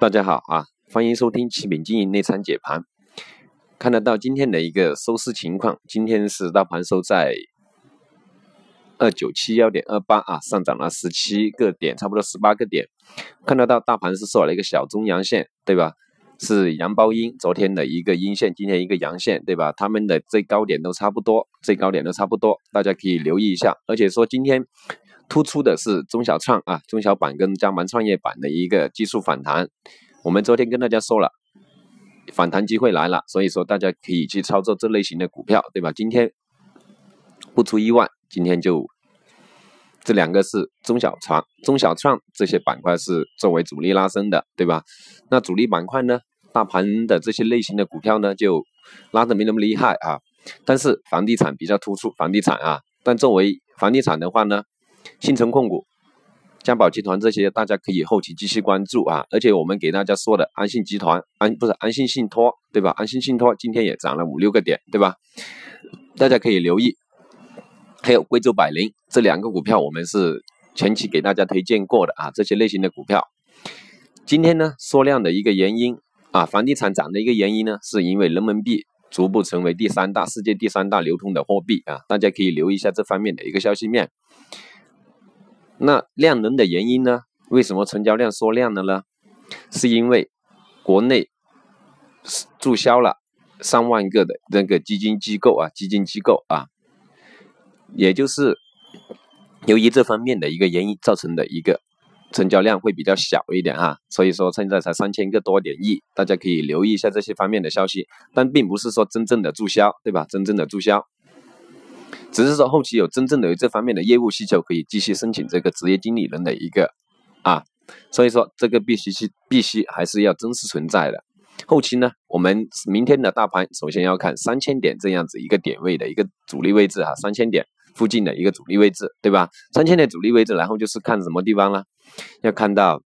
大家好啊，欢迎收听启品经营内参解盘。看得到今天的一个收市情况，今天是大盘收在二九七幺点二八啊，上涨了十七个点，差不多十八个点。看得到大盘是收了一个小中阳线，对吧？是阳包阴，昨天的一个阴线，今天一个阳线，对吧？他们的最高点都差不多，最高点都差不多，大家可以留意一下。而且说今天突出的是中小创啊，中小板跟江门创业板的一个技术反弹。我们昨天跟大家说了，反弹机会来了，所以说大家可以去操作这类型的股票，对吧？今天不出意外，今天就这两个是中小创、中小创这些板块是作为主力拉升的，对吧？那主力板块呢？大盘的这些类型的股票呢，就拉的没那么厉害啊。但是房地产比较突出，房地产啊。但作为房地产的话呢，新城控股、嘉宝集团这些，大家可以后期继续关注啊。而且我们给大家说的安信集团，安不是安信信托，对吧？安信信托今天也涨了五六个点，对吧？大家可以留意。还有贵州百灵这两个股票，我们是前期给大家推荐过的啊。这些类型的股票，今天呢缩量的一个原因。啊，房地产涨的一个原因呢，是因为人民币逐步成为第三大世界第三大流通的货币啊，大家可以留意一下这方面的一个消息面。那量能的原因呢？为什么成交量缩量了呢？是因为国内注销了上万个的那个基金机构啊，基金机构啊，也就是由于这方面的一个原因造成的一个。成交量会比较小一点哈，所以说现在才三千个多点亿，大家可以留意一下这些方面的消息，但并不是说真正的注销，对吧？真正的注销，只是说后期有真正的有这方面的业务需求，可以继续申请这个职业经理人的一个啊，所以说这个必须是必须还是要真实存在的。后期呢，我们明天的大盘首先要看三千点这样子一个点位的一个主力位置哈，三千点。附近的一个主力位置，对吧？三千点主力位置，然后就是看什么地方呢？要看到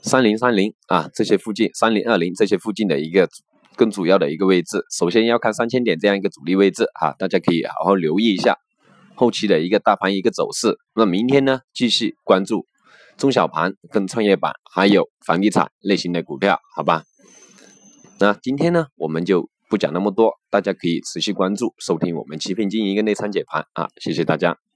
三零三零啊，这些附近，三零二零这些附近的一个更主要的一个位置。首先要看三千点这样一个主力位置啊，大家可以好好留意一下后期的一个大盘一个走势。那明天呢，继续关注中小盘跟创业板，还有房地产类型的股票，好吧？那今天呢，我们就。不讲那么多，大家可以持续关注收听我们欺骗经营一个内参解盘啊，谢谢大家。